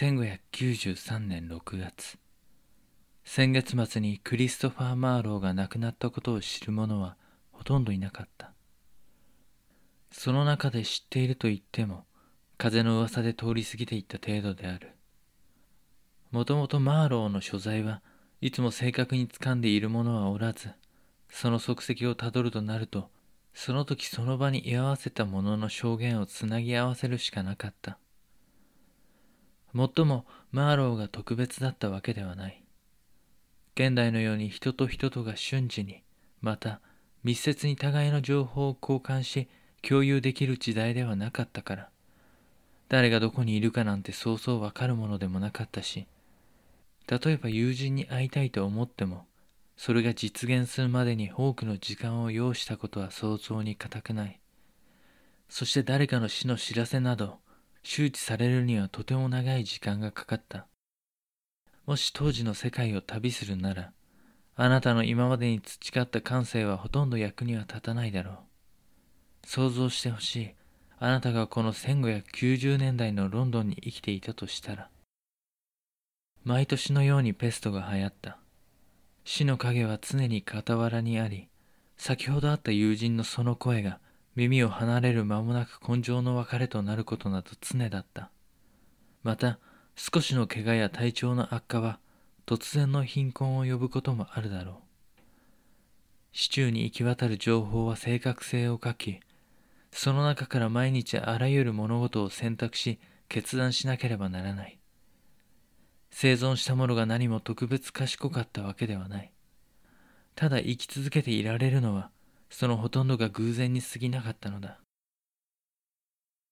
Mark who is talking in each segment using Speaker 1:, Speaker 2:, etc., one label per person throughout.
Speaker 1: 1593年6月。先月末にクリストファー・マーローが亡くなったことを知る者はほとんどいなかった。その中で知っていると言っても風の噂で通り過ぎていった程度である。もともとマーローの所在はいつも正確に掴んでいる者はおらずその足跡をたどるとなるとその時その場に居合わせた者の証言をつなぎ合わせるしかなかった。もっともマーローが特別だったわけではない。現代のように人と人とが瞬時にまた密接に互いの情報を交換し共有できる時代ではなかったから誰がどこにいるかなんてそうそうわかるものでもなかったし例えば友人に会いたいと思ってもそれが実現するまでに多くの時間を要したことは想像に難くない。そして誰かの死の知らせなど周知されるにはとても長い時間がかかった。もし当時の世界を旅するならあなたの今までに培った感性はほとんど役には立たないだろう。想像してほしい。あなたがこの1590年代のロンドンに生きていたとしたら。毎年のようにペストが流行った。死の影は常に傍らにあり先ほど会った友人のその声が耳を離れる間もなく根性の別れとなることなど常だった。また少しの怪我や体調の悪化は突然の貧困を呼ぶこともあるだろう。市中に行き渡る情報は正確性を欠きその中から毎日あらゆる物事を選択し決断しなければならない。生存した者が何も特別賢かったわけではない。ただ生き続けていられるのはそのほとんどが偶然に過ぎなかったのだ。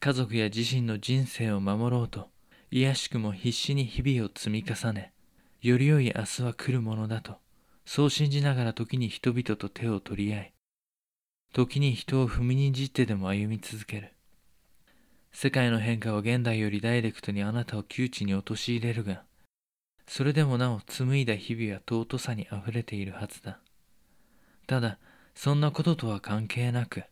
Speaker 1: 家族や自身の人生を守ろうと卑しくも必死に日々を積み重ねより良い明日は来るものだとそう信じながら時に人々と手を取り合い時に人を踏みにじってでも歩み続ける。世界の変化は現代よりダイレクトにあなたを窮地に陥れるがそれでもなお紡いだ日々は尊さにあふれているはずだ。ただそんなこととは関係なく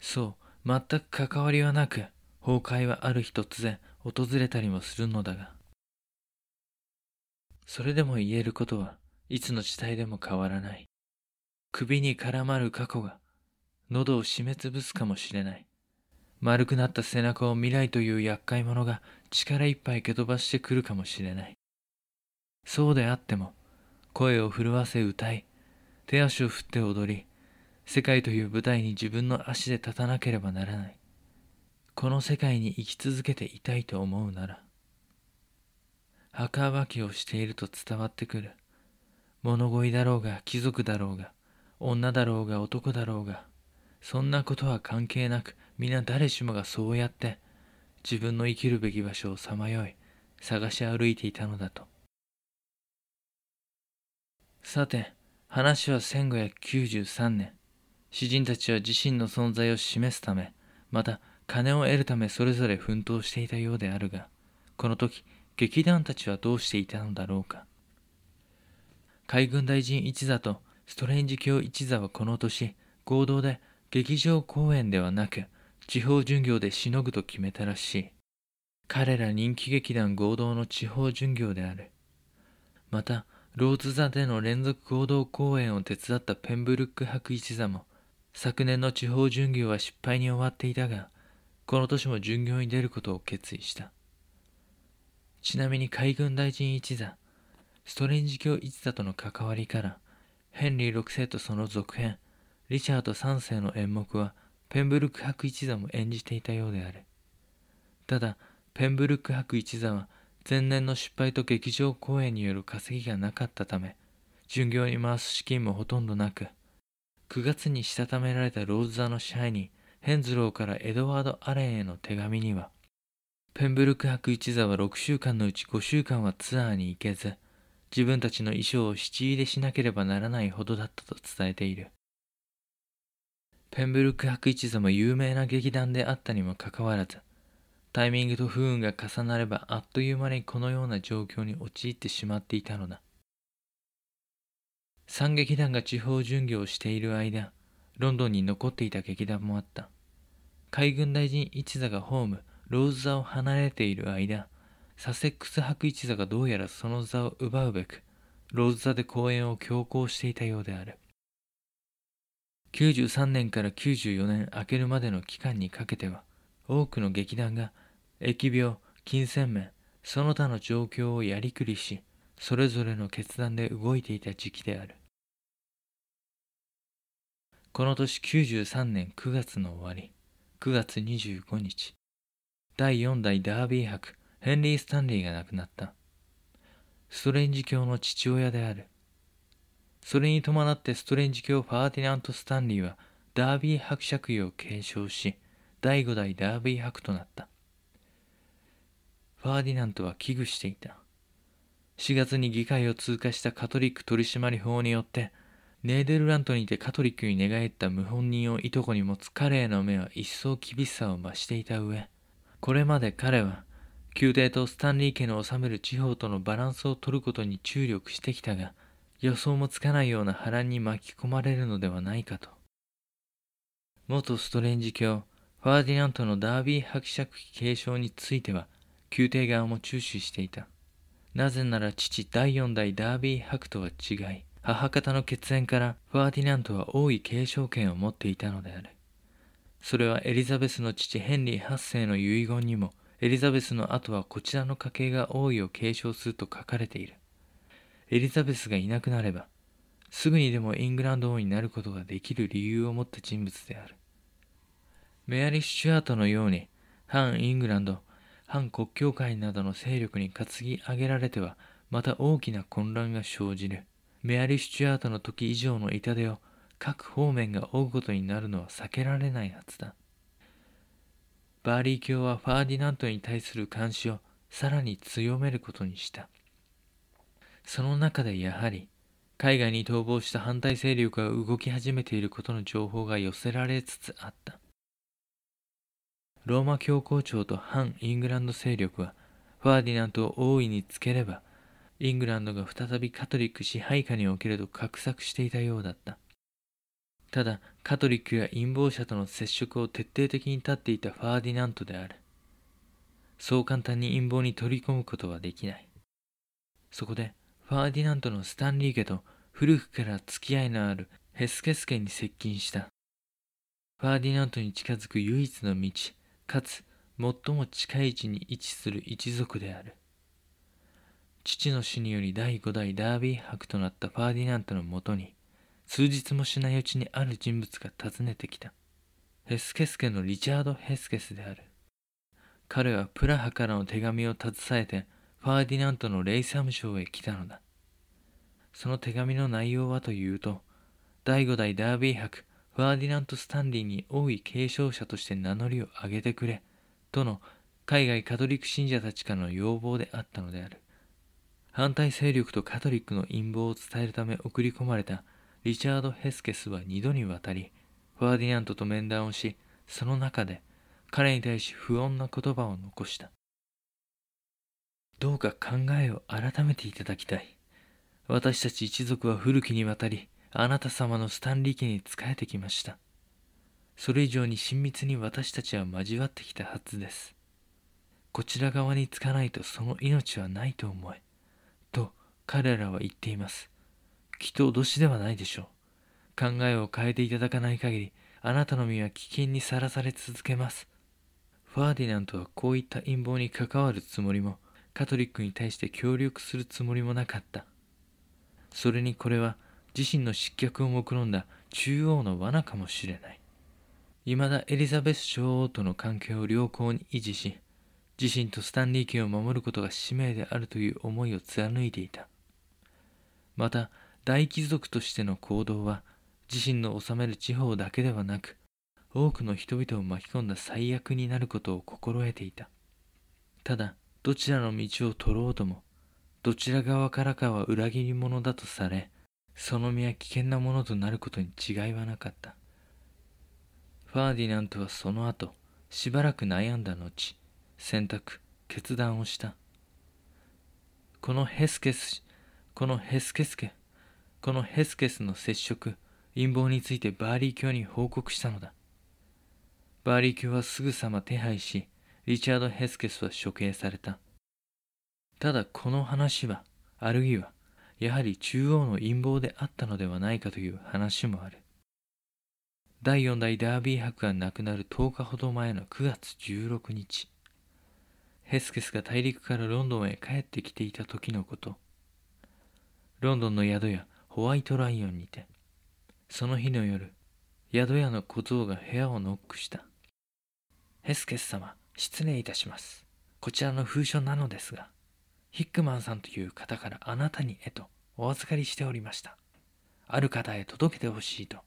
Speaker 1: そう全く関わりはなく崩壊はある日突然訪れたりもするのだがそれでも言えることはいつの時代でも変わらない。首に絡まる過去が喉を締めつぶすかもしれない。丸くなった背中を未来という厄介者が力いっぱい蹴飛ばしてくるかもしれない。そうであっても声を震わせ歌い手足を振って踊り世界という舞台に自分の足で立たなければならない。この世界に生き続けていたいと思うなら墓場きをしていると伝わってくる。物乞いだろうが貴族だろうが女だろうが男だろうがそんなことは関係なく皆誰しもがそうやって自分の生きるべき場所をさまよい探し歩いていたのだと。さて、話は1593年。詩人たちは自身の存在を示すため、また金を得るためそれぞれ奮闘していたようであるが、この時、劇団たちはどうしていたのだろうか。海軍大臣一座とストレンジ教一座はこの年、合同で劇場公演ではなく、地方巡業でしのぐと決めたらしい。彼ら人気劇団合同の地方巡業である。また、ローズ座での連続合同公演を手伝ったペンブルック博一座も昨年の地方巡業は失敗に終わっていたがこの年も巡業に出ることを決意した。ちなみに海軍大臣一座ストレンジ教一座との関わりからヘンリー6世とその続編リチャード3世の演目はペンブルック博一座も演じていたようである。ただペンブルック博一座は前年の失敗と劇場公演による稼ぎがなかったため、巡業に回す資金もほとんどなく、9月にしたためられたローズ座の支配人、ヘンズローからエドワード・アレンへの手紙には、ペンブルク博一座は6週間のうち5週間はツアーに行けず、自分たちの衣装を七入れしなければならないほどだったと伝えている。ペンブルク博一座も有名な劇団であったにもかかわらず、タイミングと不運が重なればあっという間にこのような状況に陥ってしまっていたのだ。惨劇団が地方巡業をしている間ロンドンに残っていた劇団もあった。海軍大臣一座がホームローズ座を離れている間サセックス伯一座がどうやらその座を奪うべくローズ座で公演を強行していたようである。93年から94年明けるまでの期間にかけては多くの劇団が疫病金銭面その他の状況をやりくりしそれぞれの決断で動いていた時期である。この年93年9月の終わり9月25日第4代ダービー博ヘンリー・スタンリーが亡くなった。ストレンジ教の父親である。それに伴ってストレンジ教ファーディナント・スタンリーはダービー伯爵位を継承し第5代ダービー伯となった。ファーディナントは危惧していた。4月に議会を通過したカトリック取締法によってネーデルラントにてカトリックに寝返った謀反人をいとこに持つ彼への目は一層厳しさを増していた上これまで彼は宮廷とスタンリー家の治める地方とのバランスを取ることに注力してきたが予想もつかないような波乱に巻き込まれるのではないかと。元ストレンジ教ファーディナントのダービー伯爵継承については宮廷側も注視していた。なぜなら父第4代ダービー伯とは違い母方の血縁からファーディナントは王位継承権を持っていたのである。それはエリザベスの父ヘンリー8世の遺言にもエリザベスの後はこちらの家系が王位を継承すると書かれている。エリザベスがいなくなればすぐにでもイングランド王になることができる理由を持った人物である。メアリー・スチュアートのように反イングランド反国教会などの勢力に担ぎ上げられてはまた大きな混乱が生じる。メアリー・スチュアートの時以上の痛手を各方面が負うことになるのは避けられないはずだ。バーリー卿はファーディナントに対する監視をさらに強めることにした。その中でやはり海外に逃亡した反対勢力が動き始めていることの情報が寄せられつつあった。ローマ教皇庁と反イングランド勢力はファーディナントを王位につければイングランドが再びカトリック支配下に置けると画策していたようだった。ただカトリックや陰謀者との接触を徹底的に断っていたファーディナントである。そう簡単に陰謀に取り込むことはできない。そこでファーディナントのスタンリー家と古くから付き合いのあるヘスケス家に接近した。ファーディナントに近づく唯一の道。かつ最も近い位置に位置する一族である父の死により第5代ダービー伯となったファーディナントのもとに数日もしないうちにある人物が訪ねてきた。ヘスケス家のリチャード・ヘスケスである。彼はプラハからの手紙を携えてファーディナントのレイサム城へ来たのだ。その手紙の内容はというと、第5代ダービー伯ファーディナント・スタンリーに王位継承者として名乗りを上げてくれ、との海外カトリック信者たちからの要望であったのである。反対勢力とカトリックの陰謀を伝えるため送り込まれたリチャード・ヘスケスは二度にわたりファーディナントと面談をしその中で彼に対し不穏な言葉を残したどうか考えを改めていただきたい私たち一族は古きにわたりあなた様のスタンリー家に仕えてきましたそれ以上に親密に私たちは交わってきたはずですこちら側につかないとその命はないと思えと彼らは言っていますきっと脅しではないでしょう。考えを変えていただかない限り、あなたの身は危険にさらされ続けます。ファーディナントはこういった陰謀に関わるつもりも、カトリックに対して協力するつもりもなかった。それにこれは自身の失脚を目論んだ中央の罠かもしれない。未だエリザベス女王との関係を良好に維持し、自身とスタンリー家を守ることが使命であるという思いを貫いていた。また、大貴族としての行動は自身の治める地方だけではなく多くの人々を巻き込んだ最悪になることを心得ていたただどちらの道を取ろうともどちら側からかは裏切り者だとされその身は危険なものとなることに違いはなかったファーディナントはその後しばらく悩んだ後選択決断をしたこのヘスケスこのヘスケスケこのヘスケスの接触、陰謀についてバーリー卿に報告したのだ。バーリー卿はすぐさま手配し、リチャード・ヘスケスは処刑された。ただこの話はあるいはやはり中央の陰謀であったのではないかという話もある。第4代ダービー伯が亡くなる10日ほど前の9月16日ヘスケスが大陸からロンドンへ帰ってきていた時のこと。ロンドンの宿屋ホワイトライオンにてその日の夜宿屋の小僧が部屋をノックした。ヘスケス様失礼いたします。こちらの封書なのですがヒックマンさんという方からあなたにへとお預かりしておりました。ある方へ届けてほしいと。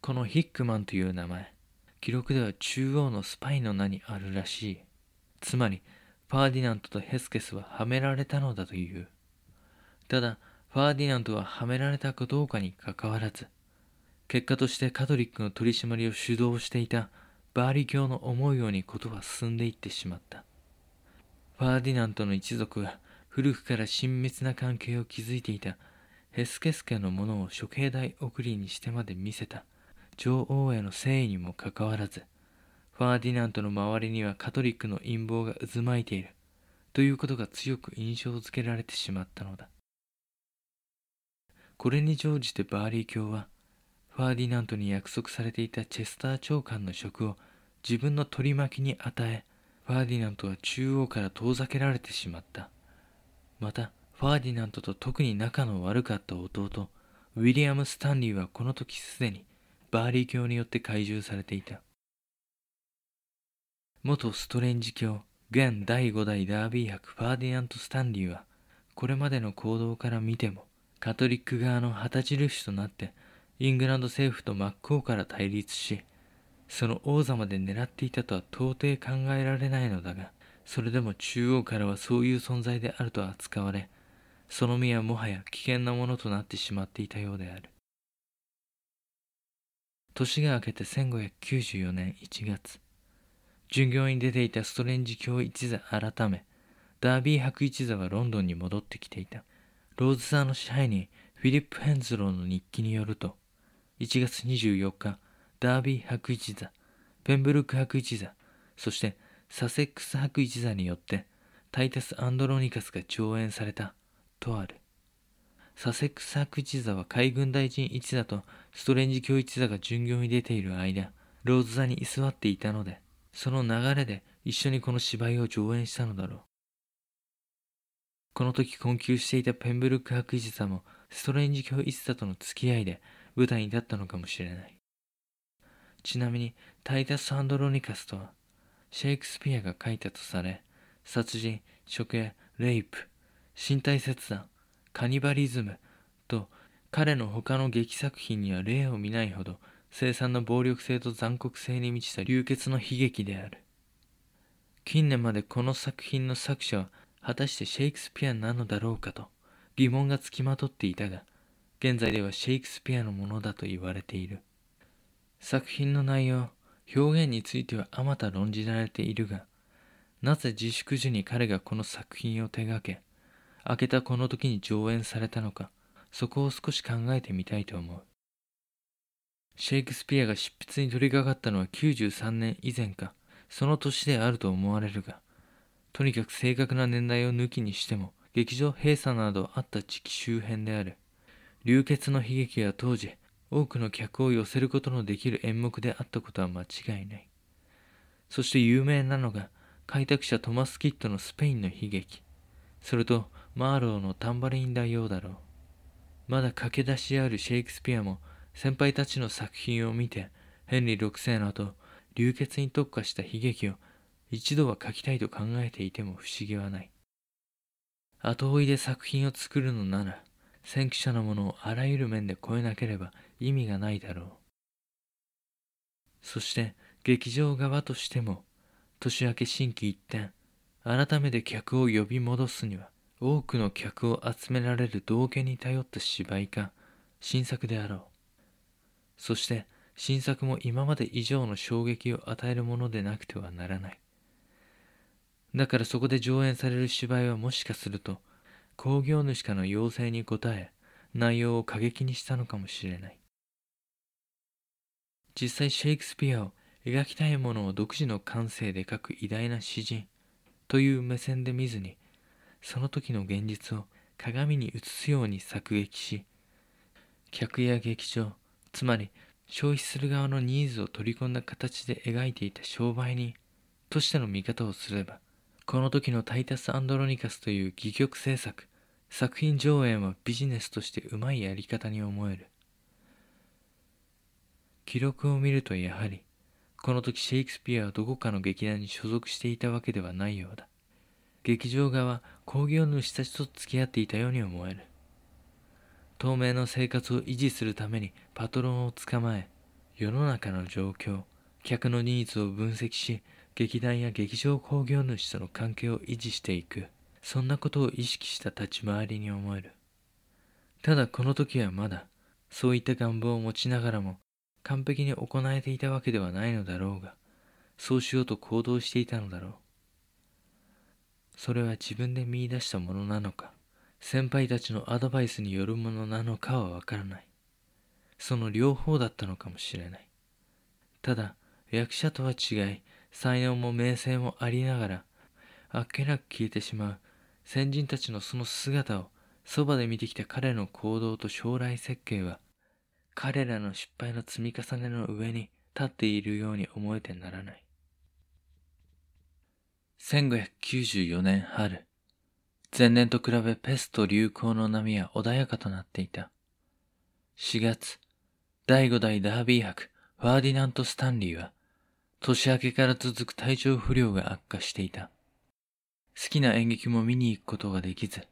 Speaker 1: このヒックマンという名前記録では中央のスパイの名にあるらしい。つまりファーディナントとヘスケスははめられたのだという。ただファーディナントははめられたかどうかにかかわらず結果としてカトリックの取り締まりを主導していたバーリ卿の思うようにことは進んでいってしまった。ファーディナントの一族は古くから親密な関係を築いていた。ヘスケス家のものを処刑台送りにしてまで見せた。女王への誠意にもかかわらずファーディナントの周りにはカトリックの陰謀が渦巻いている。ということが強く印象づけられてしまったのだ。これに乗じてバーリー卿はファーディナントに約束されていたチェスター長官の職を自分の取り巻きに与えファーディナントは中央から遠ざけられてしまった。またファーディナントと特に仲の悪かった弟ウィリアム・スタンリーはこの時すでにバーリー卿によって懐柔されていた。元ストレンジ教現第5代ダービー博ファーディナント・スタンリーはこれまでの行動から見てもカトリック側の旗印となってイングランド政府と真っ向から対立しその王座まで狙っていたとは到底考えられないのだがそれでも中央からはそういう存在であると扱われその身はもはや危険なものとなってしまっていたようである。年が明けて1594年1月巡業に出ていたストレンジ教一座改めダービー博一座はロンドンに戻ってきていた。ローズ沢の支配人フィリップ・ヘンズローの日記によると、1月24日、ダービー博一座、ペンブルック博一座、そしてサセックス博一座によってタイタス・アンドロニカスが上演されたとある。サセックス博一座は海軍大臣一座とストレンジ教一座が巡業に出ている間、ローズ座に居座っていたので、その流れで一緒にこの芝居を上演したのだろう。この時困窮していたペンブルック博士座もストレンジ教一座との付き合いで舞台に立ったのかもしれない。ちなみにタイタス・アンドロニカスとはシェイクスピアが書いたとされ殺人、処刑、レイプ、身体切断、カニバリズムと彼の他の劇作品には例を見ないほど凄惨な暴力性と残酷性に満ちた流血の悲劇である。近年までこの作品の作者は果たしてシェイクスピアなのだろうかと疑問がつきまとっていたが現在ではシェイクスピアのものだと言われている作品の内容表現についてはあまた論じられているがなぜ自粛時に彼がこの作品を手掛け明けたこの時に上演されたのかそこを少し考えてみたいと思う。シェイクスピアが執筆に取り掛かったのは93年以前かその年であると思われるがとにかく正確な年代を抜きにしても劇場閉鎖などあった地域周辺である。流血の悲劇は当時多くの客を寄せることのできる演目であったことは間違いない。そして有名なのが開拓者トマス・キッドのスペインの悲劇。それとマーローのタンバリン大王だろう。まだ駆け出しあるシェイクスピアも先輩たちの作品を見てヘンリー6世の後流血に特化した悲劇を一度は書きたいと考えていても不思議はない。後追いで作品を作るのなら先駆者のものをあらゆる面で超えなければ意味がないだろう。そして劇場側としても年明け心機一転改めて客を呼び戻すには多くの客を集められる道化に頼った芝居か新作であろう。そして新作も今まで以上の衝撃を与えるものでなくてはならない。だからそこで上演される芝居はもしかすると興行主かの要請に応え内容を過激にしたのかもしれない。実際シェイクスピアを描きたいものを独自の感性で描く偉大な詩人という目線で見ずにその時の現実を鏡に映すように作劇し、客や劇場、つまり消費する側のニーズを取り込んだ形で描いていた商売人としての見方をすれば、この時のタイタス・アンドロニカスという戯曲制作、作品上演はビジネスとしてうまいやり方に思える。記録を見るとやはり、この時シェイクスピアはどこかの劇団に所属していたわけではないようだ。劇場側、興行主たちと付き合っていたように思える。透明の生活を維持するためにパトロンを捕まえ、世の中の状況、客のニーズを分析し、劇団や劇場興行主との関係を維持していく。そんなことを意識した立ち回りに思える。ただこの時はまだ、そういった願望を持ちながらも、完璧に行えていたわけではないのだろうが、そうしようと行動していたのだろう。それは自分で見出したものなのか、先輩たちのアドバイスによるものなのかはわからない。その両方だったのかもしれない。ただ、役者とは違い、才能も名声もありながら、あっけなく消えてしまう先人たちのその姿をそばで見てきた彼の行動と将来設計は、彼らの失敗の積み重ねの上に立っているように思えてならない。1594年春、前年と比べペスト流行の波は穏やかとなっていた。4月、第5代ダービー博ファーディナント・スタンリーは、年明けから続く体調不良が悪化していた。好きな演劇も見に行くことができず、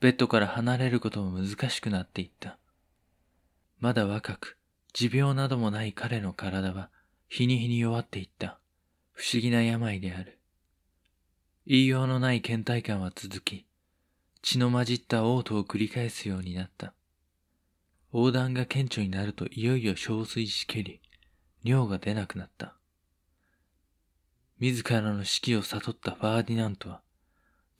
Speaker 1: ベッドから離れることも難しくなっていった。まだ若く、持病などもない彼の体は日に日に弱っていった。不思議な病である。言いようのない倦怠感は続き、血の混じった嘔吐を繰り返すようになった。横断が顕著になるといよいよ憔悴しけり、尿が出なくなった。自らの死期を悟ったファーディナントは、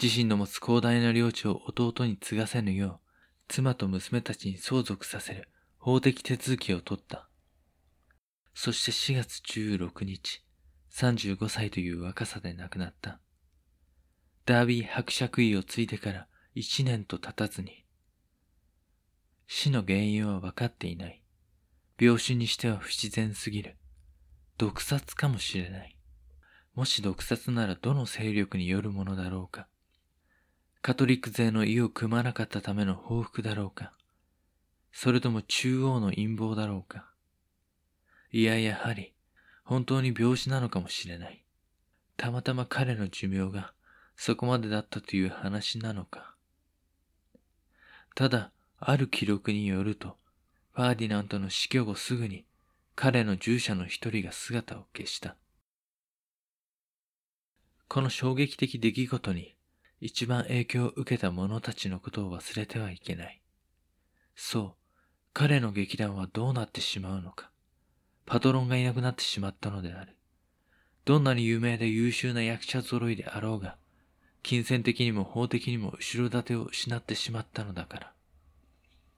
Speaker 1: 自身の持つ広大な領地を弟に継がせぬよう、妻と娘たちに相続させる法的手続きを取った。そして4月16日、35歳という若さで亡くなった。ダービー伯爵位を継いでから1年と経たずに、死の原因は分かっていない。病死にしては不自然すぎる。毒殺かもしれない。もし毒殺ならどの勢力によるものだろうか。カトリック勢の意を組まなかったための報復だろうか。それとも中央の陰謀だろうか？いややはり、本当に病死なのかもしれない。たまたま彼の寿命がそこまでだったという話なのか？ただ、ある記録によると、ファーディナントの死去後すぐに彼の従者の一人が姿を消した。この衝撃的出来事に一番影響を受けた者たちのことを忘れてはいけない。そう、彼の劇団はどうなってしまうのか。パトロンがいなくなってしまったのである。どんなに有名で優秀な役者揃いであろうが、金銭的にも法的にも後ろ盾を失ってしまったのだから。